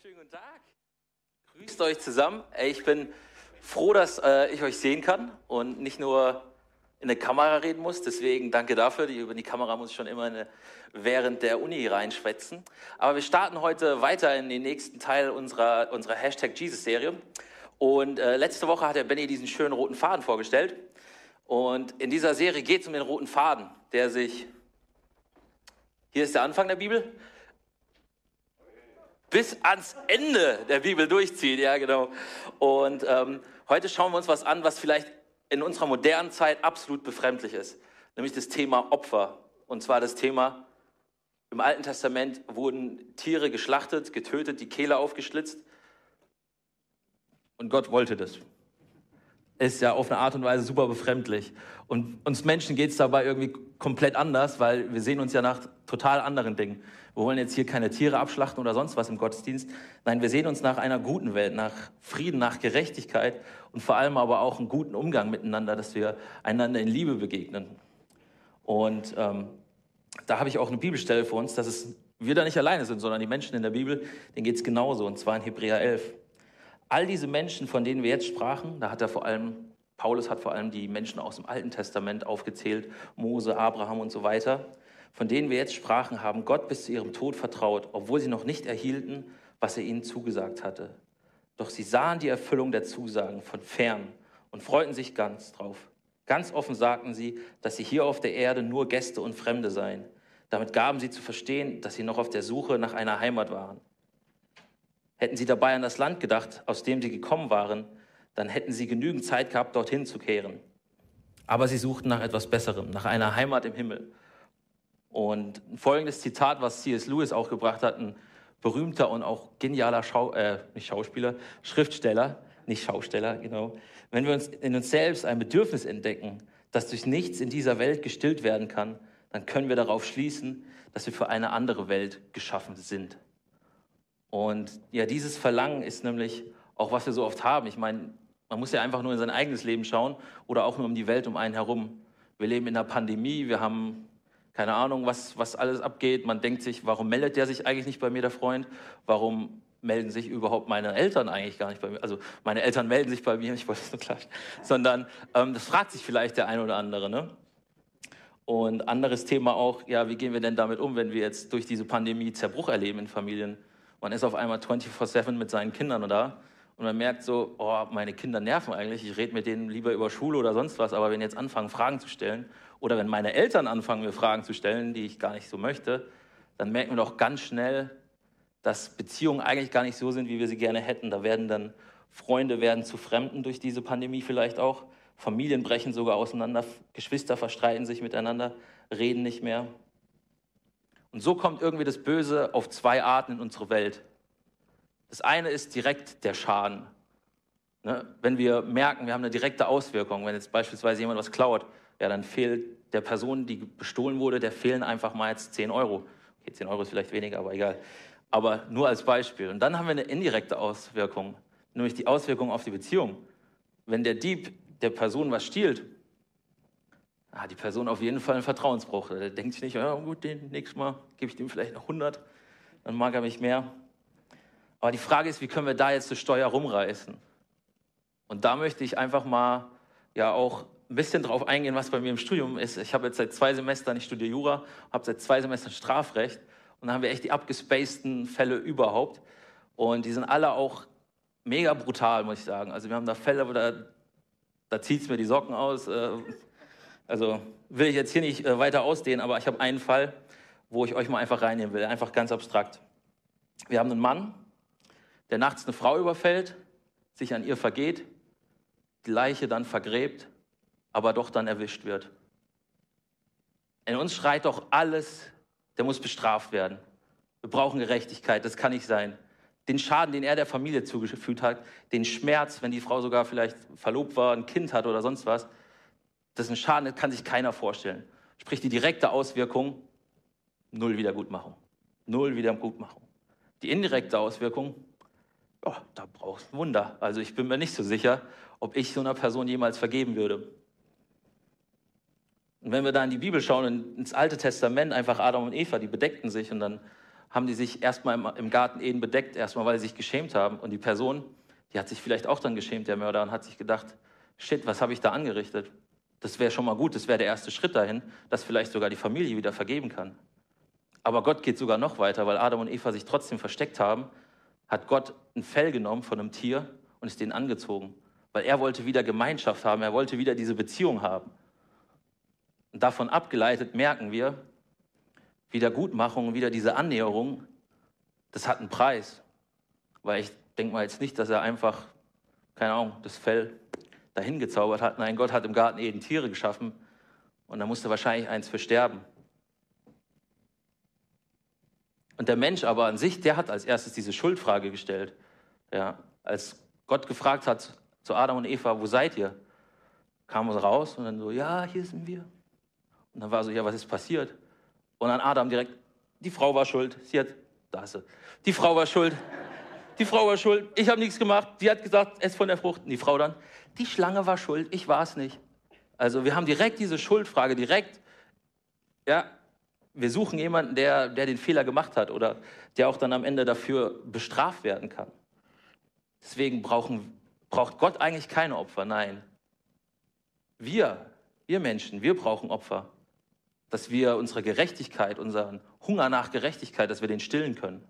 schönen guten Tag. Grüßt euch zusammen. Ich bin froh, dass äh, ich euch sehen kann und nicht nur in der Kamera reden muss. Deswegen danke dafür. Über die Kamera muss ich schon immer während der Uni reinschwätzen. Aber wir starten heute weiter in den nächsten Teil unserer, unserer Hashtag Jesus-Serie. Und äh, letzte Woche hat der Benny diesen schönen roten Faden vorgestellt. Und in dieser Serie geht es um den roten Faden, der sich, hier ist der Anfang der Bibel, bis ans Ende der Bibel durchzieht. Ja, genau. Und ähm, heute schauen wir uns was an, was vielleicht in unserer modernen Zeit absolut befremdlich ist, nämlich das Thema Opfer. Und zwar das Thema, im Alten Testament wurden Tiere geschlachtet, getötet, die Kehle aufgeschlitzt. Und Gott wollte das. Ist ja auf eine Art und Weise super befremdlich. Und uns Menschen geht es dabei irgendwie komplett anders, weil wir sehen uns ja nach total anderen Dingen. Wir wollen jetzt hier keine Tiere abschlachten oder sonst was im Gottesdienst. Nein, wir sehen uns nach einer guten Welt, nach Frieden, nach Gerechtigkeit und vor allem aber auch einen guten Umgang miteinander, dass wir einander in Liebe begegnen. Und ähm, da habe ich auch eine Bibelstelle für uns, dass es, wir da nicht alleine sind, sondern die Menschen in der Bibel, denen geht es genauso, und zwar in Hebräer 11. All diese Menschen, von denen wir jetzt sprachen, da hat er vor allem, Paulus hat vor allem die Menschen aus dem Alten Testament aufgezählt, Mose, Abraham und so weiter von denen wir jetzt sprachen, haben Gott bis zu ihrem Tod vertraut, obwohl sie noch nicht erhielten, was er ihnen zugesagt hatte. Doch sie sahen die Erfüllung der Zusagen von fern und freuten sich ganz drauf. Ganz offen sagten sie, dass sie hier auf der Erde nur Gäste und Fremde seien. Damit gaben sie zu verstehen, dass sie noch auf der Suche nach einer Heimat waren. Hätten sie dabei an das Land gedacht, aus dem sie gekommen waren, dann hätten sie genügend Zeit gehabt, dorthin zu kehren. Aber sie suchten nach etwas Besserem, nach einer Heimat im Himmel. Und folgendes Zitat, was C.S. Lewis auch gebracht hat, ein berühmter und auch genialer Schau, äh, nicht Schauspieler, Schriftsteller, nicht Schausteller, genau. Wenn wir uns in uns selbst ein Bedürfnis entdecken, das durch nichts in dieser Welt gestillt werden kann, dann können wir darauf schließen, dass wir für eine andere Welt geschaffen sind. Und ja, dieses Verlangen ist nämlich auch, was wir so oft haben. Ich meine, man muss ja einfach nur in sein eigenes Leben schauen oder auch nur um die Welt um einen herum. Wir leben in einer Pandemie, wir haben keine Ahnung, was, was alles abgeht. Man denkt sich, warum meldet der sich eigentlich nicht bei mir, der Freund? Warum melden sich überhaupt meine Eltern eigentlich gar nicht bei mir? Also meine Eltern melden sich bei mir, ich wollte es nur klar, sondern ähm, das fragt sich vielleicht der eine oder andere. Ne? Und anderes Thema auch, ja, wie gehen wir denn damit um, wenn wir jetzt durch diese Pandemie Zerbruch erleben in Familien? Man ist auf einmal 24-7 mit seinen Kindern da und man merkt so, oh, meine Kinder nerven eigentlich, ich rede mit denen lieber über Schule oder sonst was, aber wenn jetzt anfangen, Fragen zu stellen oder wenn meine Eltern anfangen, mir Fragen zu stellen, die ich gar nicht so möchte, dann merken wir doch ganz schnell, dass Beziehungen eigentlich gar nicht so sind, wie wir sie gerne hätten. Da werden dann Freunde werden zu Fremden durch diese Pandemie vielleicht auch. Familien brechen sogar auseinander, Geschwister verstreiten sich miteinander, reden nicht mehr. Und so kommt irgendwie das Böse auf zwei Arten in unsere Welt. Das eine ist direkt der Schaden. Ne? Wenn wir merken, wir haben eine direkte Auswirkung, wenn jetzt beispielsweise jemand was klaut, ja, dann fehlt der Person, die bestohlen wurde, der fehlen einfach mal jetzt 10 Euro. Okay, 10 Euro ist vielleicht weniger, aber egal. Aber nur als Beispiel. Und dann haben wir eine indirekte Auswirkung, nämlich die Auswirkung auf die Beziehung. Wenn der Dieb der Person was stiehlt, hat die Person auf jeden Fall einen Vertrauensbruch. Der denkt sich nicht, ja gut, den nächstes Mal gebe ich dem vielleicht noch 100, dann mag er mich mehr. Aber die Frage ist, wie können wir da jetzt zur Steuer rumreißen? Und da möchte ich einfach mal ja auch ein bisschen drauf eingehen, was bei mir im Studium ist. Ich habe jetzt seit zwei Semestern, ich studiere Jura, habe seit zwei Semestern Strafrecht und da haben wir echt die abgespaceden Fälle überhaupt. Und die sind alle auch mega brutal, muss ich sagen. Also wir haben da Fälle, wo da, da zieht es mir die Socken aus. Äh, also will ich jetzt hier nicht äh, weiter ausdehnen, aber ich habe einen Fall, wo ich euch mal einfach reinnehmen will, einfach ganz abstrakt. Wir haben einen Mann, der nachts eine Frau überfällt, sich an ihr vergeht, die Leiche dann vergräbt aber doch dann erwischt wird. In uns schreit doch alles, der muss bestraft werden. Wir brauchen Gerechtigkeit, das kann nicht sein. Den Schaden, den er der Familie zugefügt hat, den Schmerz, wenn die Frau sogar vielleicht verlobt war, ein Kind hat oder sonst was, das ist ein Schaden, das kann sich keiner vorstellen. Sprich, die direkte Auswirkung, null Wiedergutmachung. Null Wiedergutmachung. Die indirekte Auswirkung, oh, da brauchst du ein Wunder. Also ich bin mir nicht so sicher, ob ich so einer Person jemals vergeben würde. Und wenn wir da in die Bibel schauen, ins Alte Testament, einfach Adam und Eva, die bedeckten sich und dann haben die sich erstmal im, Garten Eden bedeckt, erstmal weil sie sich geschämt haben. Und die Person, die hat sich vielleicht auch dann geschämt, der Mörder, und hat sich gedacht, shit, was habe ich da angerichtet? Das wäre schon mal gut, das wäre der erste Schritt dahin, dass vielleicht sogar die Familie wieder vergeben kann. Aber Gott geht sogar noch weiter, weil Adam und Eva sich trotzdem versteckt haben, hat Gott ein Fell genommen von einem Tier und ist denen angezogen. Weil er wollte wieder Gemeinschaft haben, er wollte wieder diese Beziehung haben. Und davon abgeleitet merken wir, Wiedergutmachung, wieder diese Annäherung, das hat einen Preis. Weil ich denke mal jetzt nicht, dass er einfach, keine Ahnung, das Fell dahin gezaubert hat. Nein, Gott hat im Garten Eden Tiere geschaffen und da musste wahrscheinlich eins für sterben. Und der Mensch aber an sich, der hat als erstes diese Schuldfrage gestellt. Ja, als Gott gefragt hat zu Adam und Eva, wo seid ihr? Kamen sie raus und dann so, ja, hier sind wir. Und dann war so, ja, was ist passiert? Und dann Adam direkt, die Frau war schuld. Sie hat, da ist sie. Die Frau war schuld. Die Frau war schuld. Ich habe nichts gemacht. Sie hat gesagt, ess von der Frucht. Und die Frau dann, die Schlange war schuld. Ich war es nicht. Also wir haben direkt diese Schuldfrage, direkt, ja, wir suchen jemanden, der, der den Fehler gemacht hat oder der auch dann am Ende dafür bestraft werden kann. Deswegen brauchen, braucht Gott eigentlich keine Opfer. Nein. Wir, wir Menschen, wir brauchen Opfer. Dass wir unsere Gerechtigkeit, unseren Hunger nach Gerechtigkeit, dass wir den stillen können.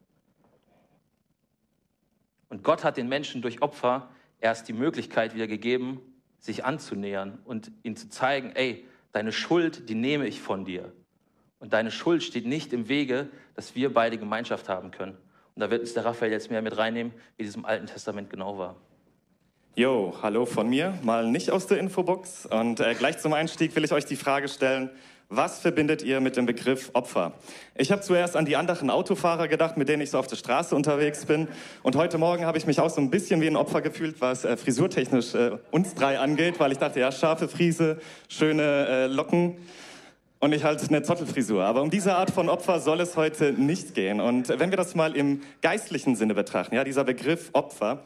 Und Gott hat den Menschen durch Opfer erst die Möglichkeit wieder gegeben, sich anzunähern und ihnen zu zeigen, ey, deine Schuld, die nehme ich von dir. Und deine Schuld steht nicht im Wege, dass wir beide Gemeinschaft haben können. Und da wird uns der Raphael jetzt mehr mit reinnehmen, wie das im Alten Testament genau war. Jo, hallo von mir, mal nicht aus der Infobox. Und äh, gleich zum Einstieg will ich euch die Frage stellen, was verbindet ihr mit dem Begriff Opfer? Ich habe zuerst an die anderen Autofahrer gedacht, mit denen ich so auf der Straße unterwegs bin. Und heute Morgen habe ich mich auch so ein bisschen wie ein Opfer gefühlt, was äh, frisurtechnisch äh, uns drei angeht, weil ich dachte, ja, scharfe Friese, schöne äh, Locken und ich halt eine Zottelfrisur. Aber um diese Art von Opfer soll es heute nicht gehen. Und wenn wir das mal im geistlichen Sinne betrachten, ja, dieser Begriff Opfer,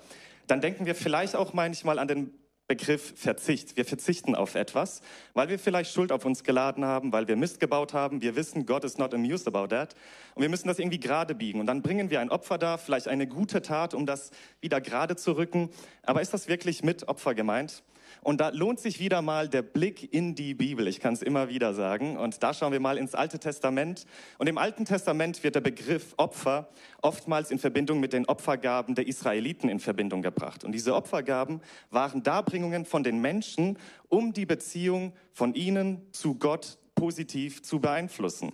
dann denken wir vielleicht auch manchmal an den Begriff Verzicht. Wir verzichten auf etwas, weil wir vielleicht Schuld auf uns geladen haben, weil wir Mist gebaut haben. Wir wissen, God is not amused about that. Und wir müssen das irgendwie gerade biegen. Und dann bringen wir ein Opfer da, vielleicht eine gute Tat, um das wieder gerade zu rücken. Aber ist das wirklich mit Opfer gemeint? Und da lohnt sich wieder mal der Blick in die Bibel. Ich kann es immer wieder sagen. Und da schauen wir mal ins Alte Testament. Und im Alten Testament wird der Begriff Opfer oftmals in Verbindung mit den Opfergaben der Israeliten in Verbindung gebracht. Und diese Opfergaben waren Darbringungen von den Menschen, um die Beziehung von ihnen zu Gott positiv zu beeinflussen.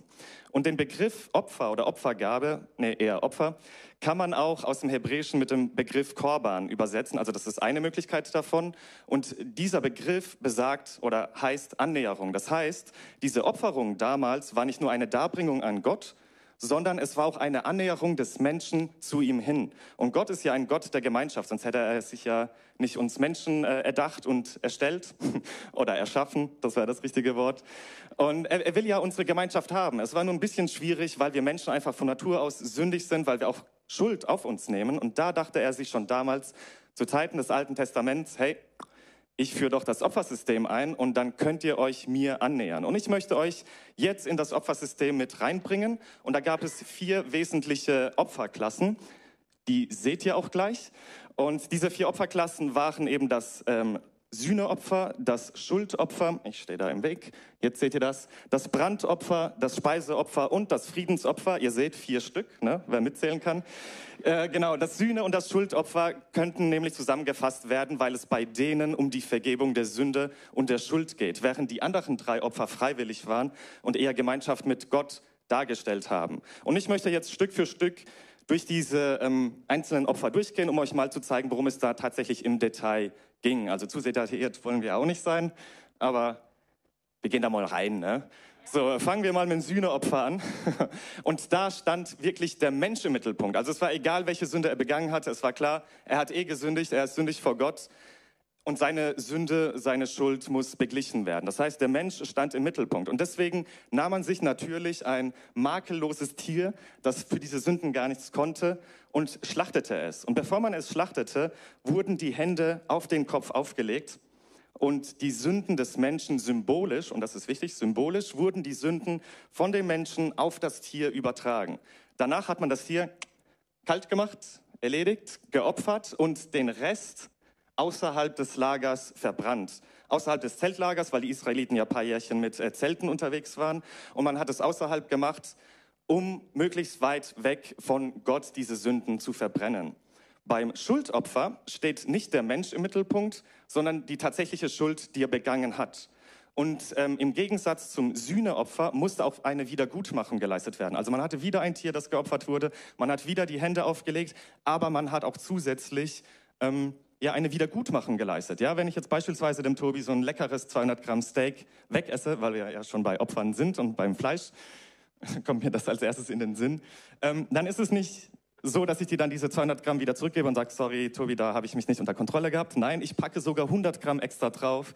Und den Begriff Opfer oder Opfergabe, nee, eher Opfer, kann man auch aus dem Hebräischen mit dem Begriff Korban übersetzen. Also das ist eine Möglichkeit davon. Und dieser Begriff besagt oder heißt Annäherung. Das heißt, diese Opferung damals war nicht nur eine Darbringung an Gott, sondern es war auch eine Annäherung des Menschen zu ihm hin. Und Gott ist ja ein Gott der Gemeinschaft, sonst hätte er sich ja nicht uns Menschen äh, erdacht und erstellt oder erschaffen, das wäre das richtige Wort. Und er, er will ja unsere Gemeinschaft haben. Es war nur ein bisschen schwierig, weil wir Menschen einfach von Natur aus sündig sind, weil wir auch Schuld auf uns nehmen. Und da dachte er sich schon damals, zu Zeiten des Alten Testaments, hey, ich führe doch das Opfersystem ein und dann könnt ihr euch mir annähern. Und ich möchte euch jetzt in das Opfersystem mit reinbringen. Und da gab es vier wesentliche Opferklassen. Die seht ihr auch gleich. Und diese vier Opferklassen waren eben das ähm, Sühneopfer, das Schuldopfer, ich stehe da im Weg, jetzt seht ihr das, das Brandopfer, das Speiseopfer und das Friedensopfer. Ihr seht vier Stück, ne, wer mitzählen kann. Äh, genau, das Sühne- und das Schuldopfer könnten nämlich zusammengefasst werden, weil es bei denen um die Vergebung der Sünde und der Schuld geht, während die anderen drei Opfer freiwillig waren und eher Gemeinschaft mit Gott dargestellt haben. Und ich möchte jetzt Stück für Stück durch diese ähm, einzelnen Opfer durchgehen, um euch mal zu zeigen, worum es da tatsächlich im Detail ging. Also zu detailliert wollen wir auch nicht sein, aber wir gehen da mal rein. Ne? So, fangen wir mal mit dem Sühneopfer an. Und da stand wirklich der Mensch im Mittelpunkt. Also es war egal, welche Sünde er begangen hatte. Es war klar, er hat eh gesündigt, er ist sündig vor Gott. Und seine Sünde, seine Schuld muss beglichen werden. Das heißt, der Mensch stand im Mittelpunkt. Und deswegen nahm man sich natürlich ein makelloses Tier, das für diese Sünden gar nichts konnte, und schlachtete es. Und bevor man es schlachtete, wurden die Hände auf den Kopf aufgelegt. und die Sünden des Menschen symbolisch, und das ist wichtig, symbolisch wurden die Sünden von dem Menschen auf das Tier übertragen. Danach hat man das Tier kalt gemacht, erledigt, geopfert und den Rest außerhalb des Lagers verbrannt. Außerhalb des Zeltlagers, weil die Israeliten ja ein paar Jährchen mit äh, Zelten unterwegs waren. Und man hat es außerhalb gemacht, um möglichst weit weg von Gott diese Sünden zu verbrennen. Beim Schuldopfer steht nicht der Mensch im Mittelpunkt, sondern die tatsächliche Schuld, die er begangen hat. Und ähm, im Gegensatz zum Sühneopfer musste auch eine Wiedergutmachung geleistet werden. Also man hatte wieder ein Tier, das geopfert wurde, man hat wieder die Hände aufgelegt, aber man hat auch zusätzlich ähm, ja, eine Wiedergutmachung geleistet. Ja, wenn ich jetzt beispielsweise dem Tobi so ein leckeres 200 Gramm Steak wegesse, weil wir ja schon bei Opfern sind und beim Fleisch, kommt mir das als erstes in den Sinn, ähm, dann ist es nicht so, dass ich dir dann diese 200 Gramm wieder zurückgebe und sage, sorry, Tobi, da habe ich mich nicht unter Kontrolle gehabt. Nein, ich packe sogar 100 Gramm extra drauf,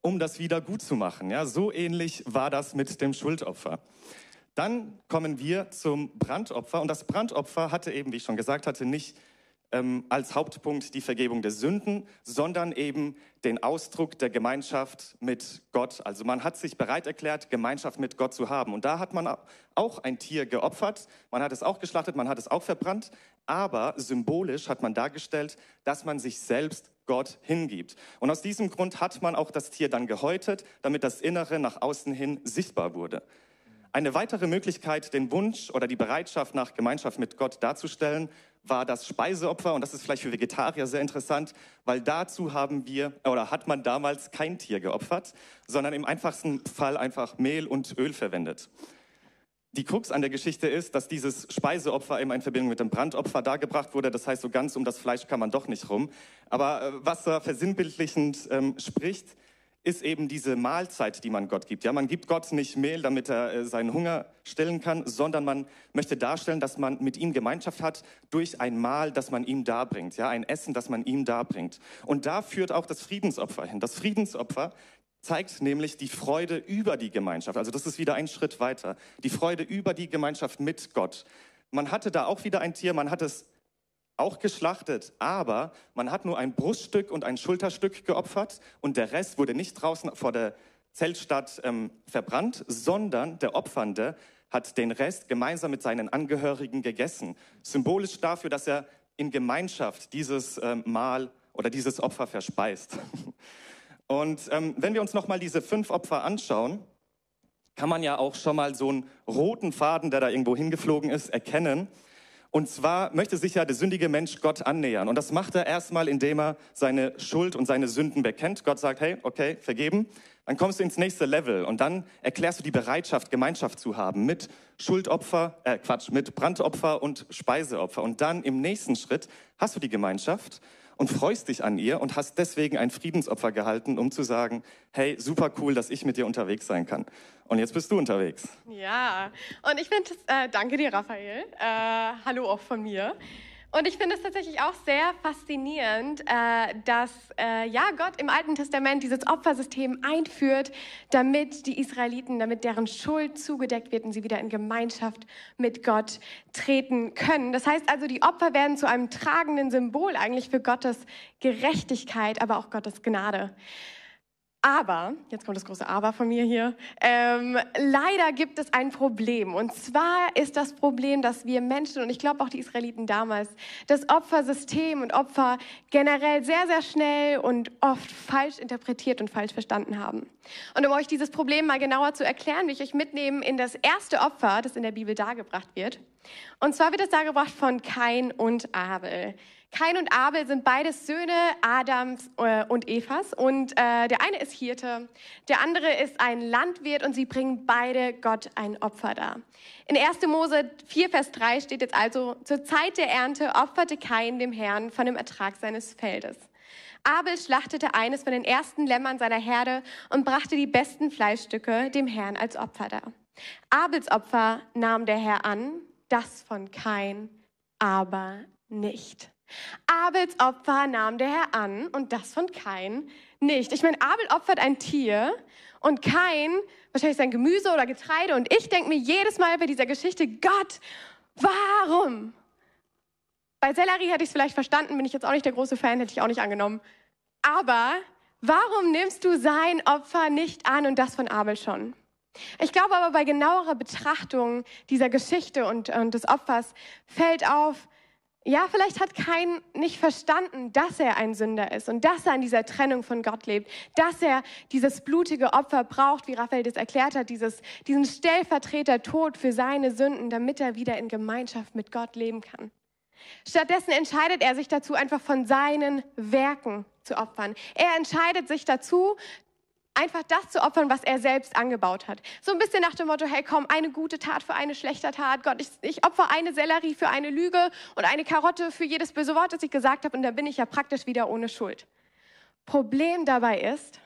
um das wieder gut zu machen. Ja, so ähnlich war das mit dem Schuldopfer. Dann kommen wir zum Brandopfer und das Brandopfer hatte eben, wie ich schon gesagt hatte, nicht ähm, als Hauptpunkt die Vergebung der Sünden, sondern eben den Ausdruck der Gemeinschaft mit Gott. Also man hat sich bereit erklärt, Gemeinschaft mit Gott zu haben. Und da hat man auch ein Tier geopfert, man hat es auch geschlachtet, man hat es auch verbrannt, aber symbolisch hat man dargestellt, dass man sich selbst Gott hingibt. Und aus diesem Grund hat man auch das Tier dann gehäutet, damit das Innere nach außen hin sichtbar wurde. Eine weitere Möglichkeit, den Wunsch oder die Bereitschaft nach Gemeinschaft mit Gott darzustellen, war das Speiseopfer und das ist vielleicht für Vegetarier sehr interessant, weil dazu haben wir oder hat man damals kein Tier geopfert, sondern im einfachsten Fall einfach Mehl und Öl verwendet. Die Krux an der Geschichte ist, dass dieses Speiseopfer eben in Verbindung mit dem Brandopfer dargebracht wurde. Das heißt, so ganz um das Fleisch kann man doch nicht rum. Aber äh, was da versinnbildlichend ähm, spricht, ist eben diese Mahlzeit, die man Gott gibt. Ja, man gibt Gott nicht Mehl, damit er äh, seinen Hunger stillen kann, sondern man möchte darstellen, dass man mit ihm Gemeinschaft hat durch ein Mahl, das man ihm darbringt. Ja, ein Essen, das man ihm darbringt. Und da führt auch das Friedensopfer hin. Das Friedensopfer zeigt nämlich die Freude über die Gemeinschaft. Also das ist wieder ein Schritt weiter. Die Freude über die Gemeinschaft mit Gott. Man hatte da auch wieder ein Tier, man hat es auch geschlachtet, aber man hat nur ein Bruststück und ein Schulterstück geopfert und der Rest wurde nicht draußen vor der Zeltstadt ähm, verbrannt, sondern der Opfernde hat den Rest gemeinsam mit seinen Angehörigen gegessen. Symbolisch dafür, dass er in Gemeinschaft dieses ähm, Mahl oder dieses Opfer verspeist. Und ähm, wenn wir uns nochmal diese fünf Opfer anschauen, kann man ja auch schon mal so einen roten Faden, der da irgendwo hingeflogen ist, erkennen. Und zwar möchte sich ja der sündige Mensch Gott annähern. Und das macht er erstmal, indem er seine Schuld und seine Sünden bekennt. Gott sagt, hey, okay, vergeben. Dann kommst du ins nächste Level und dann erklärst du die Bereitschaft, Gemeinschaft zu haben mit Schuldopfer, äh Quatsch, mit Brandopfer und Speiseopfer. Und dann im nächsten Schritt hast du die Gemeinschaft und freust dich an ihr und hast deswegen ein Friedensopfer gehalten, um zu sagen, hey, super cool, dass ich mit dir unterwegs sein kann. Und jetzt bist du unterwegs. Ja, und ich finde, äh, danke dir, Raphael. Äh, hallo auch von mir. Und ich finde es tatsächlich auch sehr faszinierend, äh, dass äh, ja, Gott im Alten Testament dieses Opfersystem einführt, damit die Israeliten, damit deren Schuld zugedeckt wird und sie wieder in Gemeinschaft mit Gott treten können. Das heißt also, die Opfer werden zu einem tragenden Symbol eigentlich für Gottes Gerechtigkeit, aber auch Gottes Gnade. Aber, jetzt kommt das große Aber von mir hier, ähm, leider gibt es ein Problem. Und zwar ist das Problem, dass wir Menschen, und ich glaube auch die Israeliten damals, das Opfersystem und Opfer generell sehr, sehr schnell und oft falsch interpretiert und falsch verstanden haben. Und um euch dieses Problem mal genauer zu erklären, will ich euch mitnehmen in das erste Opfer, das in der Bibel dargebracht wird. Und zwar wird es dargebracht von Kain und Abel. Kain und Abel sind beides Söhne Adams äh, und Evas. Und äh, der eine ist Hirte, der andere ist ein Landwirt und sie bringen beide Gott ein Opfer dar. In 1. Mose 4, Vers 3 steht jetzt also, zur Zeit der Ernte opferte Kain dem Herrn von dem Ertrag seines Feldes. Abel schlachtete eines von den ersten Lämmern seiner Herde und brachte die besten Fleischstücke dem Herrn als Opfer dar. Abels Opfer nahm der Herr an, das von Kain aber nicht. Abels Opfer nahm der Herr an und das von Kain nicht. Ich meine, Abel opfert ein Tier und Kain wahrscheinlich sein Gemüse oder Getreide und ich denke mir jedes Mal bei dieser Geschichte, Gott, warum? Bei Sellerie hätte ich es vielleicht verstanden, bin ich jetzt auch nicht der große Fan, hätte ich auch nicht angenommen. Aber Warum nimmst du sein Opfer nicht an und das von Abel schon? Ich glaube aber bei genauerer Betrachtung dieser Geschichte und, und des Opfers fällt auf, ja, vielleicht hat kein nicht verstanden, dass er ein Sünder ist und dass er in dieser Trennung von Gott lebt, dass er dieses blutige Opfer braucht, wie Raphael das erklärt hat, dieses, diesen Stellvertreter Tod für seine Sünden, damit er wieder in Gemeinschaft mit Gott leben kann. Stattdessen entscheidet er sich dazu, einfach von seinen Werken zu opfern. Er entscheidet sich dazu, einfach das zu opfern, was er selbst angebaut hat. So ein bisschen nach dem Motto, hey komm, eine gute Tat für eine schlechte Tat. Gott, ich, ich opfer eine Sellerie für eine Lüge und eine Karotte für jedes böse Wort, das ich gesagt habe und dann bin ich ja praktisch wieder ohne Schuld. Problem dabei ist,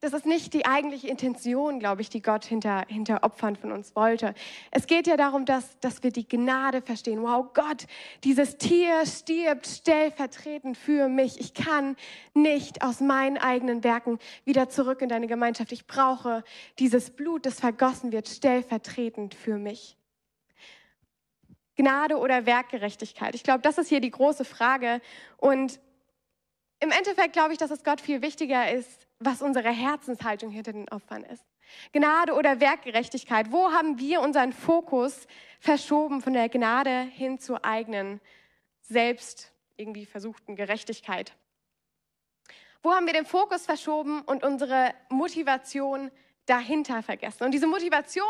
das ist nicht die eigentliche Intention, glaube ich, die Gott hinter, hinter Opfern von uns wollte. Es geht ja darum, dass, dass wir die Gnade verstehen. Wow, Gott, dieses Tier stirbt stellvertretend für mich. Ich kann nicht aus meinen eigenen Werken wieder zurück in deine Gemeinschaft. Ich brauche dieses Blut, das vergossen wird, stellvertretend für mich. Gnade oder Werkgerechtigkeit? Ich glaube, das ist hier die große Frage. Und im Endeffekt glaube ich, dass es Gott viel wichtiger ist, was unsere Herzenshaltung hinter den Opfern ist. Gnade oder Werkgerechtigkeit. Wo haben wir unseren Fokus verschoben von der Gnade hin zur eigenen, selbst irgendwie versuchten Gerechtigkeit? Wo haben wir den Fokus verschoben und unsere Motivation dahinter vergessen. Und diese Motivation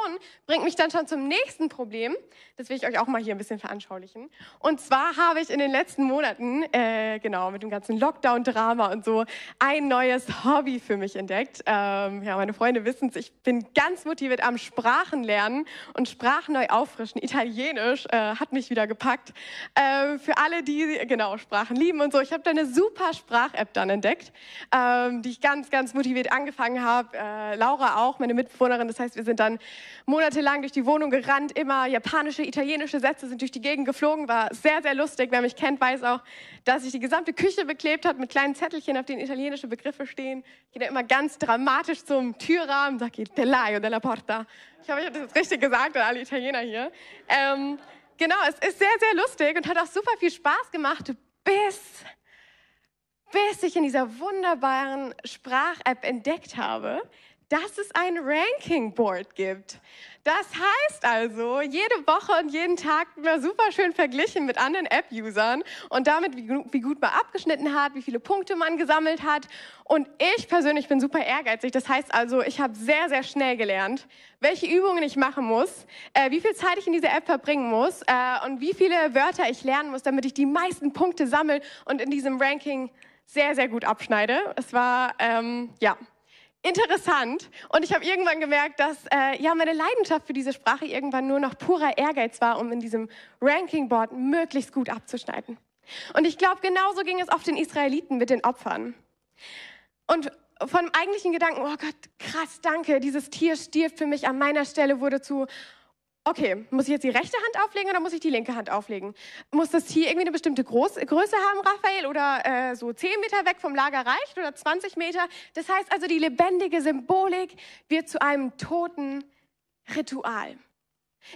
bringt mich dann schon zum nächsten Problem. Das will ich euch auch mal hier ein bisschen veranschaulichen. Und zwar habe ich in den letzten Monaten, äh, genau, mit dem ganzen Lockdown-Drama und so, ein neues Hobby für mich entdeckt. Ähm, ja, meine Freunde wissen es, ich bin ganz motiviert am Sprachenlernen und Sprachen neu auffrischen. Italienisch äh, hat mich wieder gepackt. Äh, für alle, die, genau, Sprachen lieben und so. Ich habe da eine super Sprach-App dann entdeckt, ähm, die ich ganz, ganz motiviert angefangen habe. Äh, Laura auch auch, meine Mitbewohnerin. Das heißt, wir sind dann monatelang durch die Wohnung gerannt, immer japanische, italienische Sätze sind durch die Gegend geflogen. War sehr, sehr lustig. Wer mich kennt, weiß auch, dass sich die gesamte Küche beklebt hat mit kleinen Zettelchen, auf denen italienische Begriffe stehen. Ich gehe da immer ganz dramatisch zum Türrahmen, sage il telaio della porta. Ich hoffe, ich habe das richtig gesagt an alle Italiener hier. Ähm, genau, es ist sehr, sehr lustig und hat auch super viel Spaß gemacht, bis bis ich in dieser wunderbaren Sprach-App entdeckt habe, dass es ein Ranking Board gibt. Das heißt also, jede Woche und jeden Tag wird super schön verglichen mit anderen App-Usern und damit, wie, wie, gut man abgeschnitten hat, wie viele Punkte man gesammelt hat. Und ich persönlich bin super ehrgeizig. Das heißt also, ich habe sehr, sehr schnell gelernt, welche Übungen ich machen muss, äh, wie viel Zeit ich in dieser App verbringen muss äh, und wie viele Wörter ich lernen muss, damit ich die meisten Punkte sammle und in diesem Ranking sehr, sehr gut abschneide. Es war, ähm, ja, interessant. Und ich habe irgendwann gemerkt, dass äh, ja meine Leidenschaft für diese Sprache irgendwann nur noch purer Ehrgeiz war, um in diesem Ranking Board möglichst gut abzuschneiden. Und ich glaube, genauso ging es auch den Israeliten mit den Opfern. Und vom eigentlichen Gedanken, oh Gott, krass, danke, dieses Tier stirbt für mich an meiner Stelle, wurde zu, okay, muss ich jetzt die rechte Hand auflegen oder muss ich die linke Hand auflegen? Muss das Tier irgendwie eine bestimmte Groß Größe haben, Raphael, oder äh, so 10 Meter weg vom Lager reicht oder 20 Meter? Das heißt also, die lebendige Symbolik wird zu einem toten Ritual.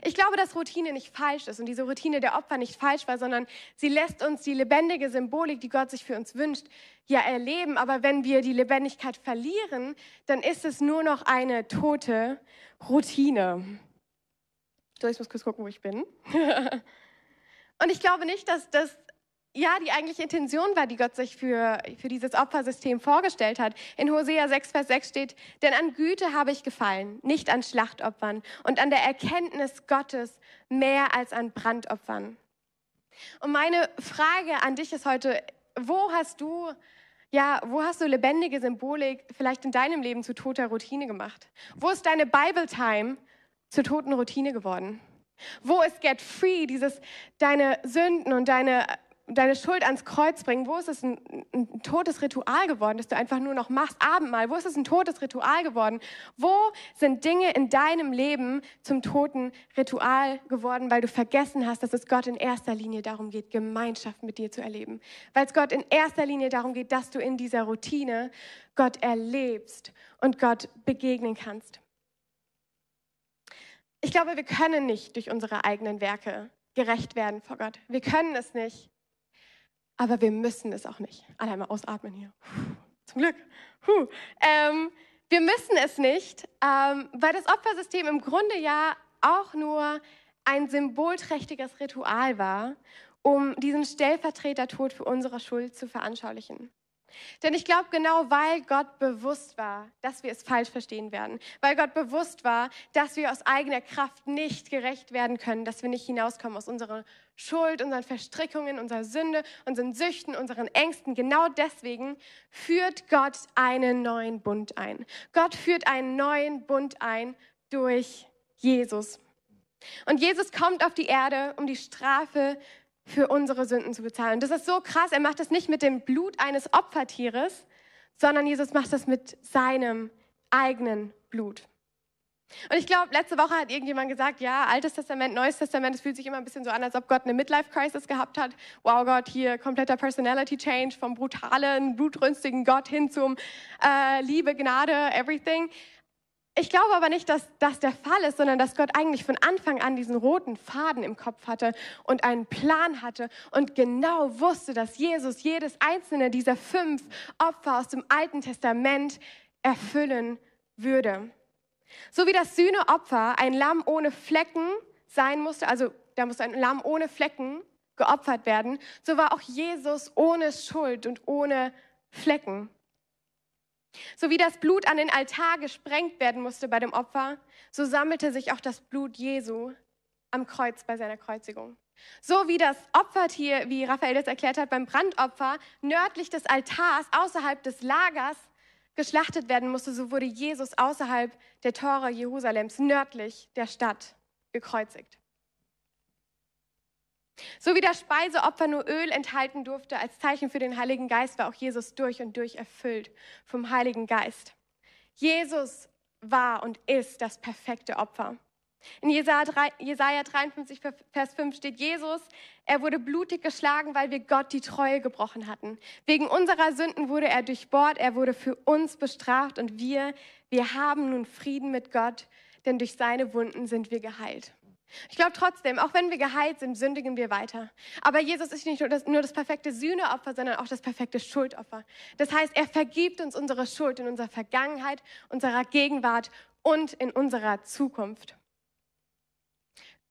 Ich glaube, dass Routine nicht falsch ist und diese Routine der Opfer nicht falsch war, sondern sie lässt uns die lebendige Symbolik, die Gott sich für uns wünscht, ja erleben. Aber wenn wir die Lebendigkeit verlieren, dann ist es nur noch eine tote Routine. So, ich muss kurz gucken, wo ich bin. und ich glaube nicht, dass das ja die eigentliche Intention war, die Gott sich für, für dieses Opfersystem vorgestellt hat. In Hosea 6, Vers 6 steht, denn an Güte habe ich gefallen, nicht an Schlachtopfern und an der Erkenntnis Gottes mehr als an Brandopfern. Und meine Frage an dich ist heute, wo hast du ja, wo hast du lebendige Symbolik vielleicht in deinem Leben zu toter Routine gemacht? Wo ist deine Bible Time zur toten Routine geworden? Wo ist Get Free, dieses deine Sünden und deine, deine Schuld ans Kreuz bringen? Wo ist es ein, ein totes Ritual geworden, das du einfach nur noch machst? Abendmahl, wo ist es ein totes Ritual geworden? Wo sind Dinge in deinem Leben zum toten Ritual geworden, weil du vergessen hast, dass es Gott in erster Linie darum geht, Gemeinschaft mit dir zu erleben? Weil es Gott in erster Linie darum geht, dass du in dieser Routine Gott erlebst und Gott begegnen kannst. Ich glaube, wir können nicht durch unsere eigenen Werke gerecht werden vor Gott. Wir können es nicht, aber wir müssen es auch nicht. Alle einmal ausatmen hier. zum Glück. Ähm, wir müssen es nicht, ähm, weil das Opfersystem im Grunde ja auch nur ein symbolträchtiges Ritual war, um diesen Stellvertretertod für unsere Schuld zu veranschaulichen. Denn ich glaube, genau weil Gott bewusst war, dass wir es falsch verstehen werden, weil Gott bewusst war, dass wir aus eigener Kraft nicht gerecht werden können, dass wir nicht hinauskommen aus unserer Schuld, unseren Verstrickungen, unserer Sünde, unseren Süchten, unseren Ängsten, genau deswegen führt Gott einen neuen Bund ein. Gott führt einen neuen Bund ein durch Jesus. Und Jesus kommt auf die Erde, um die Strafe für unsere Sünden zu bezahlen. Das ist so krass. Er macht das nicht mit dem Blut eines Opfertieres, sondern Jesus macht das mit seinem eigenen Blut. Und ich glaube, letzte Woche hat irgendjemand gesagt, ja, Altes Testament, Neues Testament, es fühlt sich immer ein bisschen so an, als ob Gott eine Midlife-Crisis gehabt hat. Wow, Gott, hier kompletter Personality-Change vom brutalen, blutrünstigen Gott hin zum äh, Liebe, Gnade, everything. Ich glaube aber nicht, dass das der Fall ist, sondern dass Gott eigentlich von Anfang an diesen roten Faden im Kopf hatte und einen Plan hatte und genau wusste, dass Jesus jedes einzelne dieser fünf Opfer aus dem Alten Testament erfüllen würde. So wie das Sühneopfer ein Lamm ohne Flecken sein musste, also da musste ein Lamm ohne Flecken geopfert werden, so war auch Jesus ohne Schuld und ohne Flecken. So wie das Blut an den Altar gesprengt werden musste bei dem Opfer, so sammelte sich auch das Blut Jesu am Kreuz bei seiner Kreuzigung. So wie das Opfertier, wie Raphael das erklärt hat, beim Brandopfer nördlich des Altars, außerhalb des Lagers geschlachtet werden musste, so wurde Jesus außerhalb der Tore Jerusalems, nördlich der Stadt, gekreuzigt. So wie das Speiseopfer nur Öl enthalten durfte als Zeichen für den Heiligen Geist, war auch Jesus durch und durch erfüllt vom Heiligen Geist. Jesus war und ist das perfekte Opfer. In Jesaja 53, Vers 5 steht Jesus, er wurde blutig geschlagen, weil wir Gott die Treue gebrochen hatten. Wegen unserer Sünden wurde er durchbohrt, er wurde für uns bestraft und wir, wir haben nun Frieden mit Gott, denn durch seine Wunden sind wir geheilt. Ich glaube trotzdem, auch wenn wir geheilt sind, sündigen wir weiter. Aber Jesus ist nicht nur das, nur das perfekte Sühneopfer, sondern auch das perfekte Schuldopfer. Das heißt, er vergibt uns unsere Schuld in unserer Vergangenheit, unserer Gegenwart und in unserer Zukunft.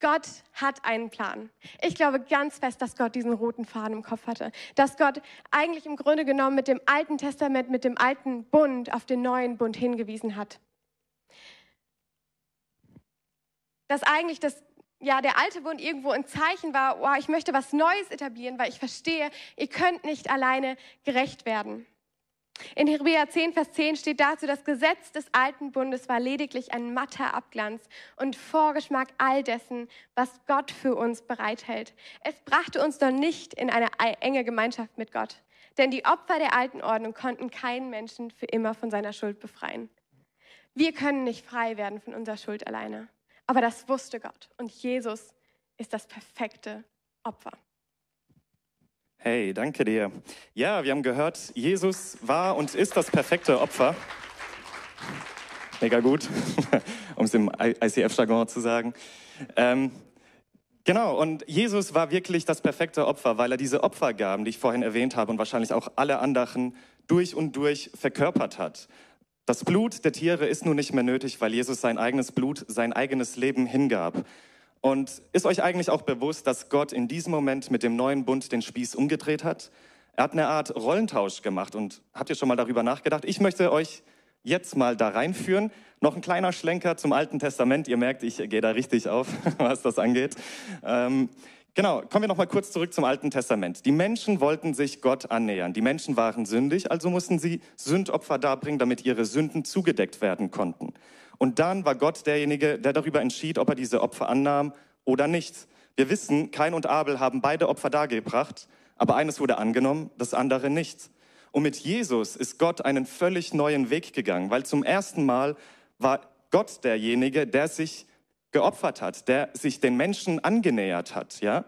Gott hat einen Plan. Ich glaube ganz fest, dass Gott diesen roten Faden im Kopf hatte. Dass Gott eigentlich im Grunde genommen mit dem Alten Testament, mit dem alten Bund auf den neuen Bund hingewiesen hat. Dass eigentlich das ja, der alte Bund irgendwo ein Zeichen war, oh, ich möchte was Neues etablieren, weil ich verstehe, ihr könnt nicht alleine gerecht werden. In Hebräer 10, Vers 10 steht dazu, das Gesetz des alten Bundes war lediglich ein matter Abglanz und Vorgeschmack all dessen, was Gott für uns bereithält. Es brachte uns noch nicht in eine enge Gemeinschaft mit Gott, denn die Opfer der alten Ordnung konnten keinen Menschen für immer von seiner Schuld befreien. Wir können nicht frei werden von unserer Schuld alleine. Aber das wusste Gott und Jesus ist das perfekte Opfer. Hey, danke dir. Ja, wir haben gehört, Jesus war und ist das perfekte Opfer. Mega gut, um es im ICF-Jargon zu sagen. Ähm, genau, und Jesus war wirklich das perfekte Opfer, weil er diese Opfergaben, die ich vorhin erwähnt habe und wahrscheinlich auch alle anderen durch und durch verkörpert hat. Das Blut der Tiere ist nun nicht mehr nötig, weil Jesus sein eigenes Blut, sein eigenes Leben hingab. Und ist euch eigentlich auch bewusst, dass Gott in diesem Moment mit dem neuen Bund den Spieß umgedreht hat? Er hat eine Art Rollentausch gemacht. Und habt ihr schon mal darüber nachgedacht? Ich möchte euch jetzt mal da reinführen. Noch ein kleiner Schlenker zum Alten Testament. Ihr merkt, ich gehe da richtig auf, was das angeht. Ähm, Genau, kommen wir noch mal kurz zurück zum Alten Testament. Die Menschen wollten sich Gott annähern. Die Menschen waren sündig, also mussten sie Sündopfer darbringen, damit ihre Sünden zugedeckt werden konnten. Und dann war Gott derjenige, der darüber entschied, ob er diese Opfer annahm oder nicht. Wir wissen, Kain und Abel haben beide Opfer dargebracht, aber eines wurde angenommen, das andere nicht. Und mit Jesus ist Gott einen völlig neuen Weg gegangen, weil zum ersten Mal war Gott derjenige, der sich geopfert hat, der sich den Menschen angenähert hat, ja?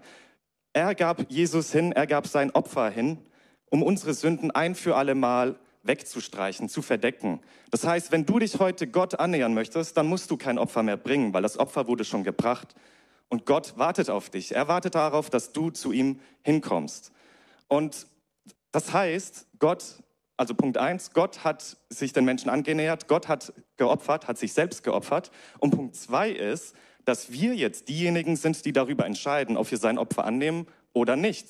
Er gab Jesus hin, er gab sein Opfer hin, um unsere Sünden ein für alle Mal wegzustreichen, zu verdecken. Das heißt, wenn du dich heute Gott annähern möchtest, dann musst du kein Opfer mehr bringen, weil das Opfer wurde schon gebracht. Und Gott wartet auf dich. Er wartet darauf, dass du zu ihm hinkommst. Und das heißt, Gott Also Punkt eins, Gott hat sich den Menschen angenähert, Gott hat geopfert, hat sich selbst geopfert. Und Punkt zwei ist, dass wir jetzt diejenigen sind, die darüber entscheiden, ob wir sein Opfer annehmen oder nicht.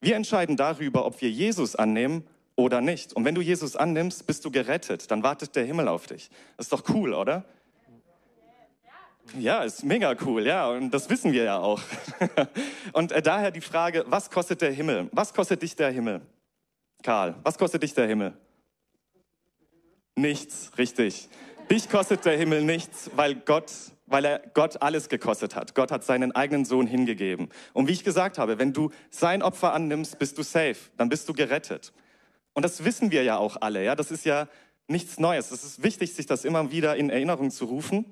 Wir entscheiden darüber, ob wir Jesus annehmen oder nicht. Und wenn du Jesus annimmst, bist du gerettet. Dann wartet der Himmel auf dich. Das ist doch cool, oder? Ja, ist mega cool, ja, und das wissen wir ja auch. und äh, daher die Frage, was kostet der Himmel? Was kostet dich der Himmel? Karl, was kostet dich der Himmel? Nichts, richtig. Dich kostet der Himmel nichts, weil Gott, weil er Gott alles gekostet hat. Gott hat seinen eigenen Sohn hingegeben. Und wie ich gesagt habe, wenn du sein Opfer annimmst, bist du safe, dann bist du gerettet. Und das wissen wir ja auch alle, ja, das ist ja nichts Neues. Es ist wichtig, sich das immer wieder in Erinnerung zu rufen.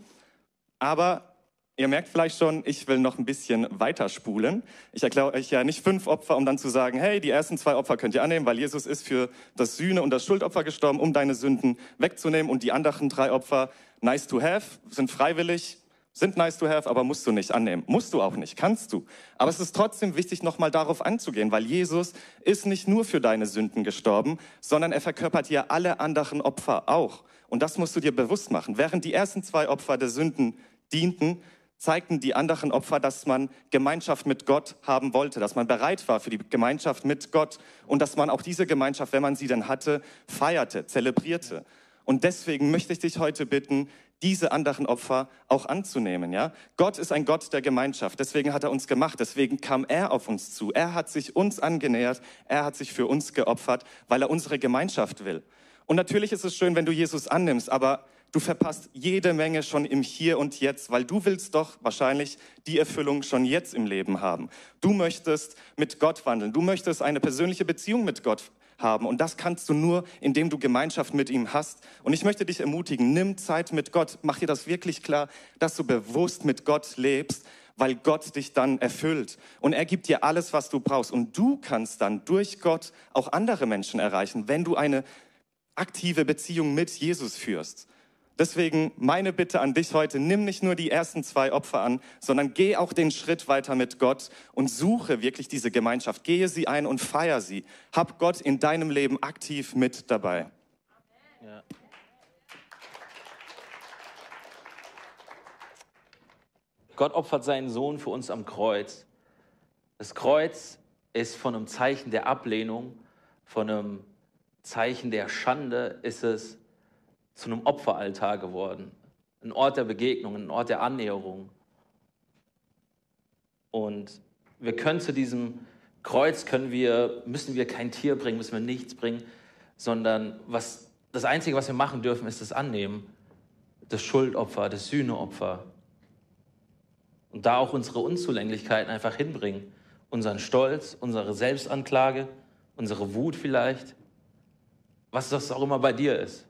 Aber ihr merkt vielleicht schon, ich will noch ein bisschen weiterspulen. Ich erkläre euch ja nicht fünf Opfer, um dann zu sagen, hey, die ersten zwei Opfer könnt ihr annehmen, weil Jesus ist für das Sühne- und das Schuldopfer gestorben, um deine Sünden wegzunehmen. Und die anderen drei Opfer, nice to have, sind freiwillig, sind nice to have, aber musst du nicht annehmen. Musst du auch nicht, kannst du. Aber es ist trotzdem wichtig, nochmal darauf anzugehen, weil Jesus ist nicht nur für deine Sünden gestorben, sondern er verkörpert ja alle anderen Opfer auch. Und das musst du dir bewusst machen. Während die ersten zwei Opfer der Sünden dienten, zeigten die anderen Opfer, dass man Gemeinschaft mit Gott haben wollte, dass man bereit war für die Gemeinschaft mit Gott und dass man auch diese Gemeinschaft, wenn man sie denn hatte, feierte, zelebrierte. Und deswegen möchte ich dich heute bitten, diese anderen Opfer auch anzunehmen, ja? Gott ist ein Gott der Gemeinschaft, deswegen hat er uns gemacht, deswegen kam er auf uns zu. Er hat sich uns angenähert, er hat sich für uns geopfert, weil er unsere Gemeinschaft will. Und natürlich ist es schön, wenn du Jesus annimmst, aber du verpasst jede Menge schon im Hier und Jetzt, weil du willst doch wahrscheinlich die Erfüllung schon jetzt im Leben haben. Du möchtest mit Gott wandeln, du möchtest eine persönliche Beziehung mit Gott haben und das kannst du nur, indem du Gemeinschaft mit ihm hast. Und ich möchte dich ermutigen, nimm Zeit mit Gott, mach dir das wirklich klar, dass du bewusst mit Gott lebst, weil Gott dich dann erfüllt. Und er gibt dir alles, was du brauchst. Und du kannst dann durch Gott auch andere Menschen erreichen, wenn du eine aktive Beziehung mit Jesus führst. Deswegen meine Bitte an dich heute, nimm nicht nur die ersten zwei Opfer an, sondern geh auch den Schritt weiter mit Gott und suche wirklich diese Gemeinschaft. Gehe sie ein und feier sie. Hab Gott in deinem Leben aktiv mit dabei. Ja. Gott opfert seinen Sohn für uns am Kreuz. Das Kreuz ist von einem Zeichen der Ablehnung, von einem Zeichen der Schande ist es zu einem Opferaltar geworden. Ein Ort der Begegnung, ein Ort der Annäherung. Und wir können zu diesem Kreuz können wir, müssen wir kein Tier bringen, müssen wir nichts bringen, sondern was, das Einzige, was wir machen dürfen, ist das Annehmen. Das Schuldopfer, das Sühneopfer. Und da auch unsere Unzulänglichkeiten einfach hinbringen. Unseren Stolz, unsere Selbstanklage, unsere Wut vielleicht was das auch immer bei dir ist.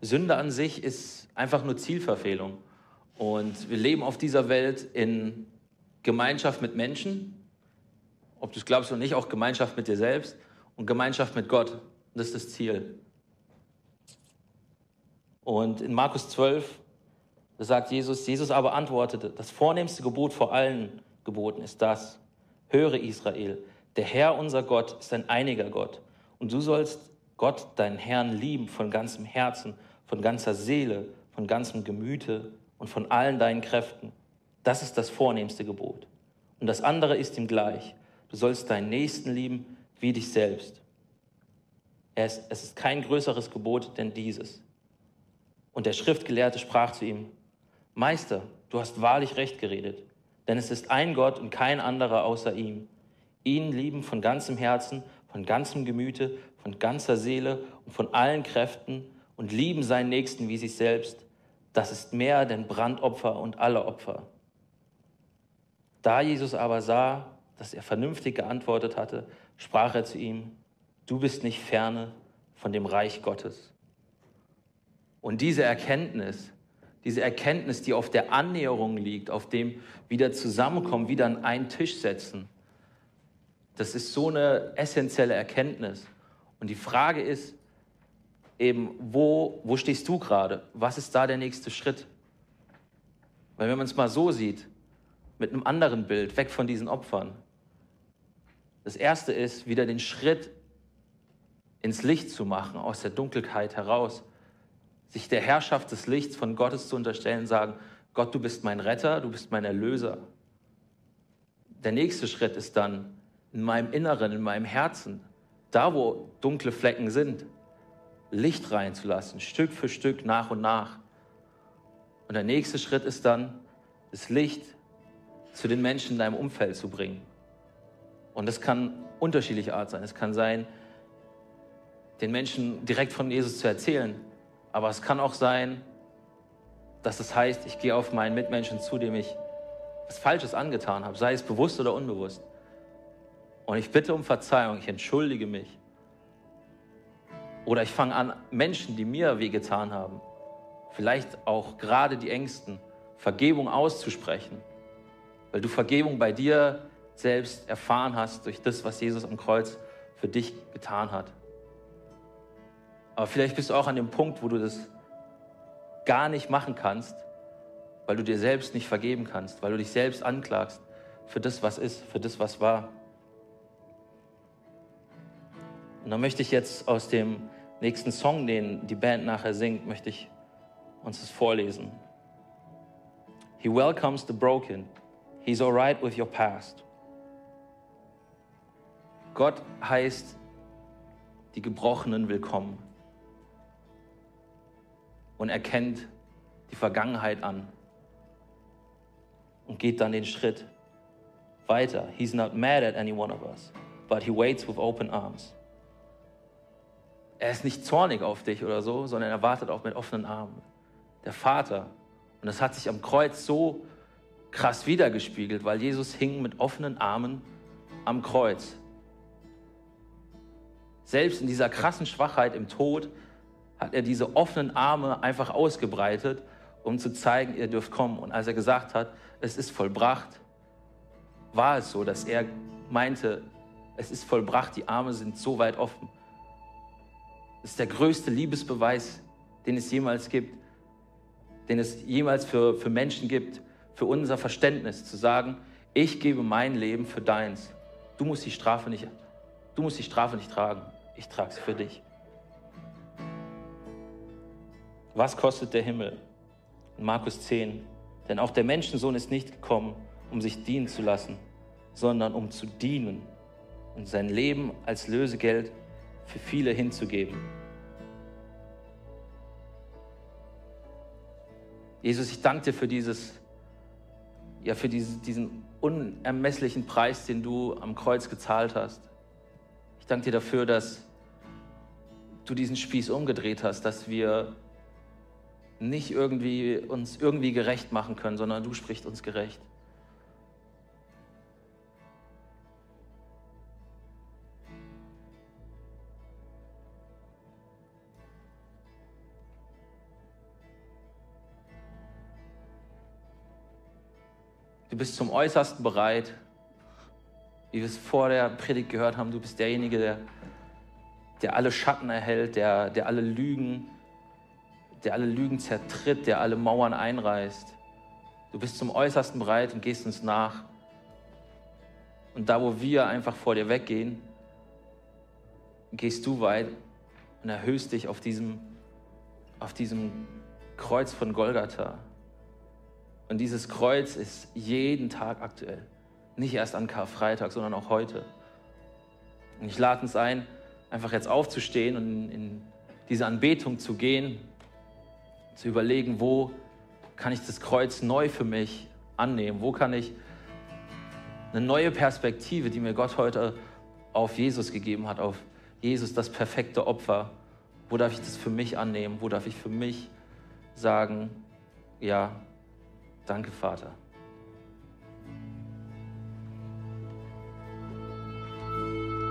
Sünde an sich ist einfach nur Zielverfehlung. Und wir leben auf dieser Welt in Gemeinschaft mit Menschen, ob du es glaubst oder nicht, auch Gemeinschaft mit dir selbst und Gemeinschaft mit Gott. Das ist das Ziel. Und in Markus 12 da sagt Jesus, Jesus aber antwortete, das vornehmste Gebot vor allen Geboten ist das, höre Israel, der Herr unser Gott ist ein einiger Gott und du sollst Gott, deinen Herrn, lieben von ganzem Herzen, von ganzer Seele, von ganzem Gemüte und von allen deinen Kräften. Das ist das vornehmste Gebot. Und das andere ist ihm gleich. Du sollst deinen Nächsten lieben wie dich selbst. Es ist kein größeres Gebot denn dieses. Und der Schriftgelehrte sprach zu ihm, Meister, du hast wahrlich recht geredet, denn es ist ein Gott und kein anderer außer ihm. Ihn lieben von ganzem Herzen, von ganzem Gemüte, von ganzer Seele und von allen Kräften und lieben seinen Nächsten wie sich selbst. Das ist mehr denn Brandopfer und alle Opfer. Da Jesus aber sah, dass er vernünftig geantwortet hatte, sprach er zu ihm, du bist nicht ferne von dem Reich Gottes. Und diese Erkenntnis, diese Erkenntnis, die auf der Annäherung liegt, auf dem wieder zusammenkommen, wieder an einen Tisch setzen. Das ist so eine essentielle Erkenntnis. Und die Frage ist eben, wo, wo stehst du gerade? Was ist da der nächste Schritt? Weil wenn man es mal so sieht, mit einem anderen Bild, weg von diesen Opfern, das erste ist, wieder den Schritt ins Licht zu machen, aus der Dunkelheit heraus, sich der Herrschaft des Lichts von Gottes zu unterstellen, sagen, Gott, du bist mein Retter, du bist mein Erlöser. Der nächste Schritt ist dann in meinem Inneren, in meinem Herzen, da wo dunkle Flecken sind, Licht reinzulassen, Stück für Stück, nach und nach. Und der nächste Schritt ist dann, das Licht zu den Menschen in deinem Umfeld zu bringen. Und das kann unterschiedliche Art sein. Es kann sein, den Menschen direkt von Jesus zu erzählen. Aber es kann auch sein, dass es heißt, ich gehe auf meinen Mitmenschen zu, dem ich was Falsches angetan habe, sei es bewusst oder unbewusst. Und ich bitte um Verzeihung, ich entschuldige mich. Oder ich fange an, Menschen, die mir wehgetan haben, vielleicht auch gerade die Ängsten, Vergebung auszusprechen. Weil du Vergebung bei dir selbst erfahren hast durch das, was Jesus am Kreuz für dich getan hat. Aber vielleicht bist du auch an dem Punkt, wo du das gar nicht machen kannst, weil du dir selbst nicht vergeben kannst, weil du dich selbst anklagst für das, was ist, für das, was war. Und dann möchte ich jetzt aus dem nächsten Song, den die Band nachher singt, möchte ich uns das vorlesen. He welcomes the broken. He's alright with your past. Gott heißt die Gebrochenen willkommen und erkennt die Vergangenheit an und geht dann den Schritt weiter. He's not mad at any one of us, but he waits with open arms. Er ist nicht zornig auf dich oder so, sondern er wartet auch mit offenen Armen. Der Vater. Und das hat sich am Kreuz so krass wiedergespiegelt, weil Jesus hing mit offenen Armen am Kreuz. Selbst in dieser krassen Schwachheit im Tod hat er diese offenen Arme einfach ausgebreitet, um zu zeigen, ihr dürft kommen. Und als er gesagt hat, es ist vollbracht, war es so, dass er meinte, es ist vollbracht, die Arme sind so weit offen. Das ist der größte Liebesbeweis, den es jemals gibt, den es jemals für, für Menschen gibt, für unser Verständnis, zu sagen, ich gebe mein Leben für deins. Du musst die Strafe nicht, du musst die Strafe nicht tragen. Ich trage sie für dich. Was kostet der Himmel? In Markus 10. Denn auch der Menschensohn ist nicht gekommen, um sich dienen zu lassen, sondern um zu dienen und sein Leben als Lösegeld für viele hinzugeben. Jesus, ich danke dir für dieses, ja, für diesen, unermesslichen Preis, den du am Kreuz gezahlt hast. Ich danke dir dafür, dass du diesen Spieß umgedreht hast, dass wir nicht irgendwie uns irgendwie gerecht machen können, sondern du sprichst uns gerecht. Bist zum Äußersten bereit. Wie wir es vor der Predigt gehört haben, du bist derjenige, der, der alle Schatten erhält, der, der alle Lügen, der alle Lügen zertritt, der alle Mauern einreißt. Du bist zum Äußersten bereit und gehst uns nach. Und da, wo wir einfach vor dir weggehen, gehst du weit und erhöhst dich auf diesem, auf diesem Kreuz von Golgatha. Und dieses Kreuz ist jeden Tag aktuell. Nicht erst an Karfreitag, sondern auch heute. Und ich lade uns ein, einfach jetzt aufzustehen und in, diese Anbetung zu gehen, zu überlegen, wo kann ich das Kreuz neu für mich annehmen? Wo kann ich eine neue Perspektive, die mir Gott heute auf Jesus gegeben hat, auf Jesus, das perfekte Opfer, wo darf ich das für mich annehmen? Wo darf ich für mich sagen, ja, Danke, Vater.